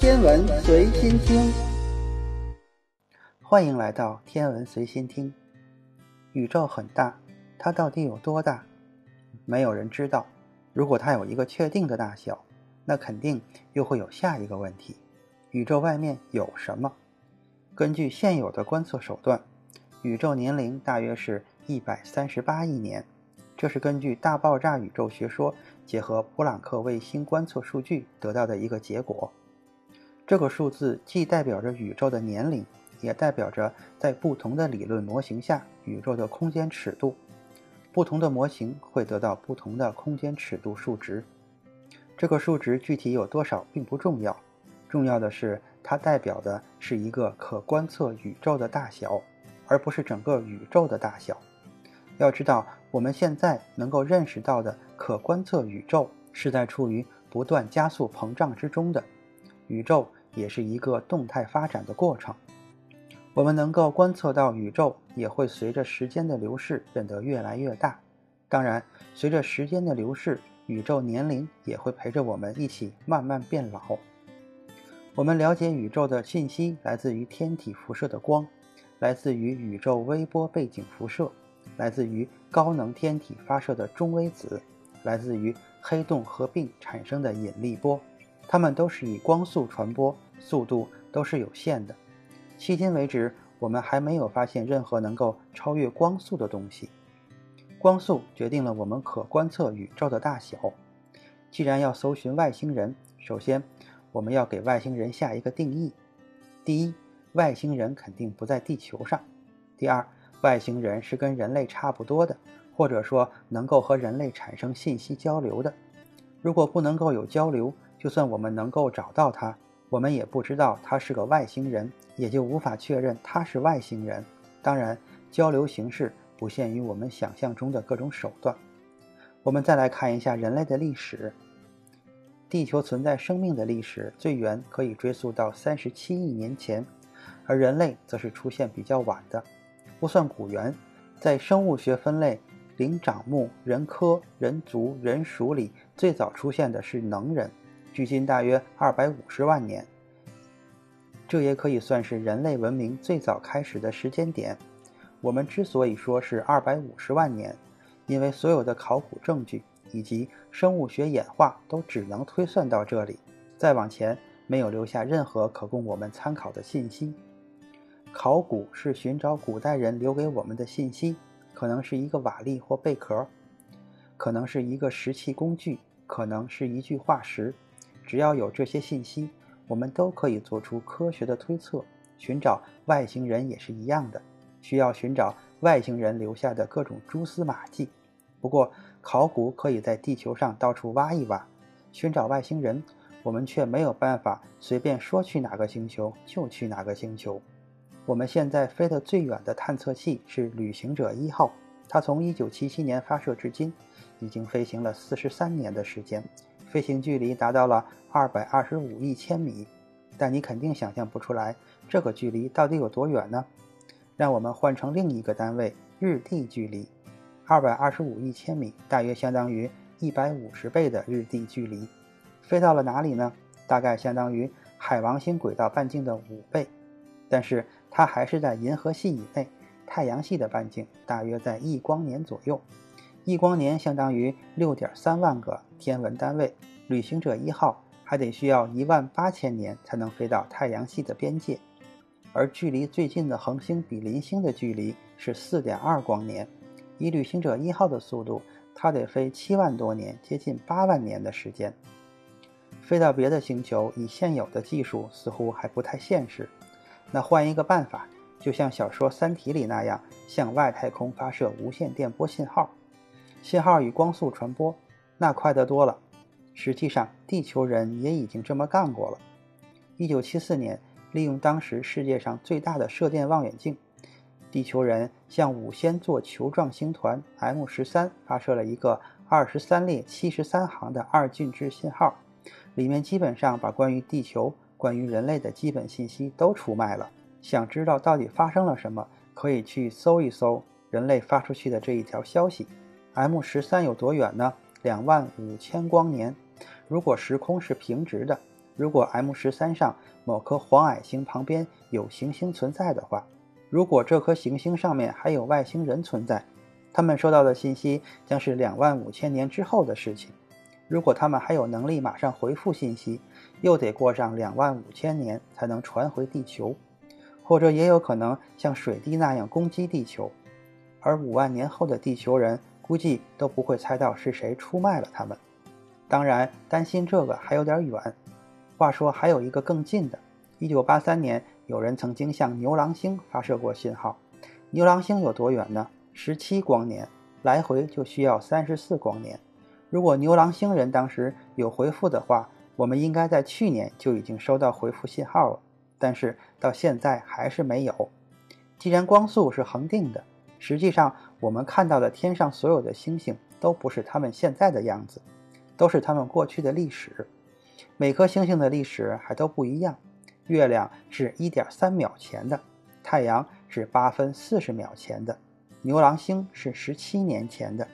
天文随心听，欢迎来到天文随心听。宇宙很大，它到底有多大？没有人知道。如果它有一个确定的大小，那肯定又会有下一个问题：宇宙外面有什么？根据现有的观测手段，宇宙年龄大约是一百三十八亿年。这是根据大爆炸宇宙学说结合普朗克卫星观测数据得到的一个结果。这个数字既代表着宇宙的年龄，也代表着在不同的理论模型下宇宙的空间尺度。不同的模型会得到不同的空间尺度数值。这个数值具体有多少并不重要，重要的是它代表的是一个可观测宇宙的大小，而不是整个宇宙的大小。要知道，我们现在能够认识到的可观测宇宙是在处于不断加速膨胀之中的。宇宙也是一个动态发展的过程。我们能够观测到宇宙也会随着时间的流逝变得越来越大。当然，随着时间的流逝，宇宙年龄也会陪着我们一起慢慢变老。我们了解宇宙的信息来自于天体辐射的光，来自于宇宙微波背景辐射。来自于高能天体发射的中微子，来自于黑洞合并产生的引力波，它们都是以光速传播，速度都是有限的。迄今为止，我们还没有发现任何能够超越光速的东西。光速决定了我们可观测宇宙的大小。既然要搜寻外星人，首先我们要给外星人下一个定义：第一，外星人肯定不在地球上；第二，外星人是跟人类差不多的，或者说能够和人类产生信息交流的。如果不能够有交流，就算我们能够找到他，我们也不知道他是个外星人，也就无法确认他是外星人。当然，交流形式不限于我们想象中的各种手段。我们再来看一下人类的历史。地球存在生命的历史最远可以追溯到三十七亿年前，而人类则是出现比较晚的。不算古猿，在生物学分类灵长目人科人族人属里，最早出现的是能人，距今大约二百五十万年。这也可以算是人类文明最早开始的时间点。我们之所以说是二百五十万年，因为所有的考古证据以及生物学演化都只能推算到这里，再往前没有留下任何可供我们参考的信息。考古是寻找古代人留给我们的信息，可能是一个瓦砾或贝壳，可能是一个石器工具，可能是一具化石。只要有这些信息，我们都可以做出科学的推测。寻找外星人也是一样的，需要寻找外星人留下的各种蛛丝马迹。不过，考古可以在地球上到处挖一挖，寻找外星人，我们却没有办法随便说去哪个星球就去哪个星球。我们现在飞得最远的探测器是旅行者一号，它从1977年发射至今，已经飞行了43年的时间，飞行距离达到了225亿千米。但你肯定想象不出来，这个距离到底有多远呢？让我们换成另一个单位——日地距离，225亿千米大约相当于150倍的日地距离。飞到了哪里呢？大概相当于海王星轨道半径的五倍。但是它还是在银河系以内，太阳系的半径大约在一光年左右，一光年相当于六点三万个天文单位。旅行者一号还得需要一万八千年才能飞到太阳系的边界，而距离最近的恒星比邻星的距离是四点二光年。以旅行者一号的速度，它得飞七万多年，接近八万年的时间。飞到别的星球，以现有的技术似乎还不太现实。那换一个办法，就像小说《三体》里那样，向外太空发射无线电波信号，信号与光速传播，那快得多了。实际上，地球人也已经这么干过了。1974年，利用当时世界上最大的射电望远镜，地球人向五仙座球状星团 M13 发射了一个23列73行的二进制信号，里面基本上把关于地球。关于人类的基本信息都出卖了。想知道到底发生了什么，可以去搜一搜人类发出去的这一条消息。M 十三有多远呢？两万五千光年。如果时空是平直的，如果 M 十三上某颗黄矮星旁边有行星存在的话，如果这颗行星上面还有外星人存在，他们收到的信息将是两万五千年之后的事情。如果他们还有能力马上回复信息，又得过上两万五千年才能传回地球，或者也有可能像水滴那样攻击地球。而五万年后的地球人估计都不会猜到是谁出卖了他们。当然，担心这个还有点远。话说，还有一个更近的。一九八三年，有人曾经向牛郎星发射过信号。牛郎星有多远呢？十七光年，来回就需要三十四光年。如果牛郎星人当时有回复的话，我们应该在去年就已经收到回复信号了。但是到现在还是没有。既然光速是恒定的，实际上我们看到的天上所有的星星都不是它们现在的样子，都是它们过去的历史。每颗星星的历史还都不一样。月亮是一点三秒前的，太阳是八分四十秒前的，牛郎星是十七年前的，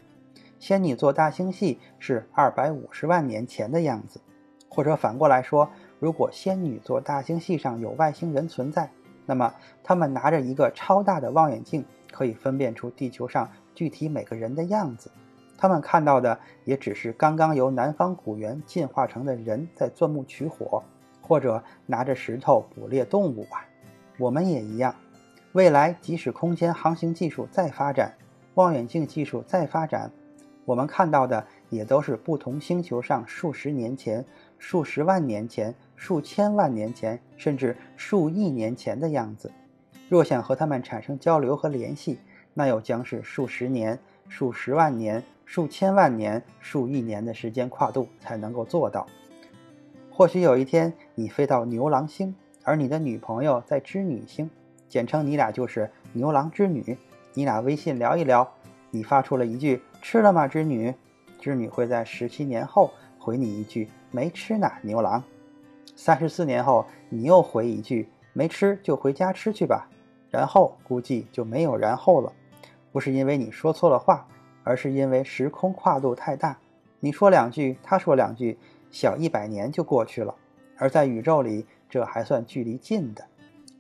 仙女座大星系是二百五十万年前的样子。或者反过来说，如果仙女座大星系上有外星人存在，那么他们拿着一个超大的望远镜，可以分辨出地球上具体每个人的样子。他们看到的也只是刚刚由南方古猿进化成的人在钻木取火。或者拿着石头捕猎动物吧，我们也一样。未来即使空间航行技术再发展，望远镜技术再发展，我们看到的也都是不同星球上数十年前、数十万年前、数千万年前，甚至数亿年前的样子。若想和他们产生交流和联系，那又将是数十年、数十万年、数千万年、数亿年的时间跨度才能够做到。或许有一天，你飞到牛郎星，而你的女朋友在织女星，简称你俩就是牛郎织女。你俩微信聊一聊，你发出了一句“吃了吗，织女”，织女会在十七年后回你一句“没吃呢，牛郎”。三十四年后，你又回一句“没吃就回家吃去吧”，然后估计就没有然后了。不是因为你说错了话，而是因为时空跨度太大，你说两句，他说两句。小一百年就过去了，而在宇宙里，这还算距离近的。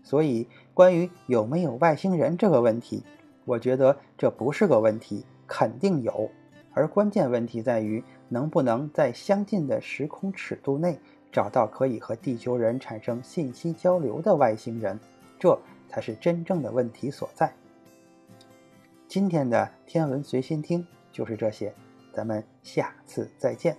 所以，关于有没有外星人这个问题，我觉得这不是个问题，肯定有。而关键问题在于，能不能在相近的时空尺度内找到可以和地球人产生信息交流的外星人，这才是真正的问题所在。今天的天文随心听就是这些，咱们下次再见。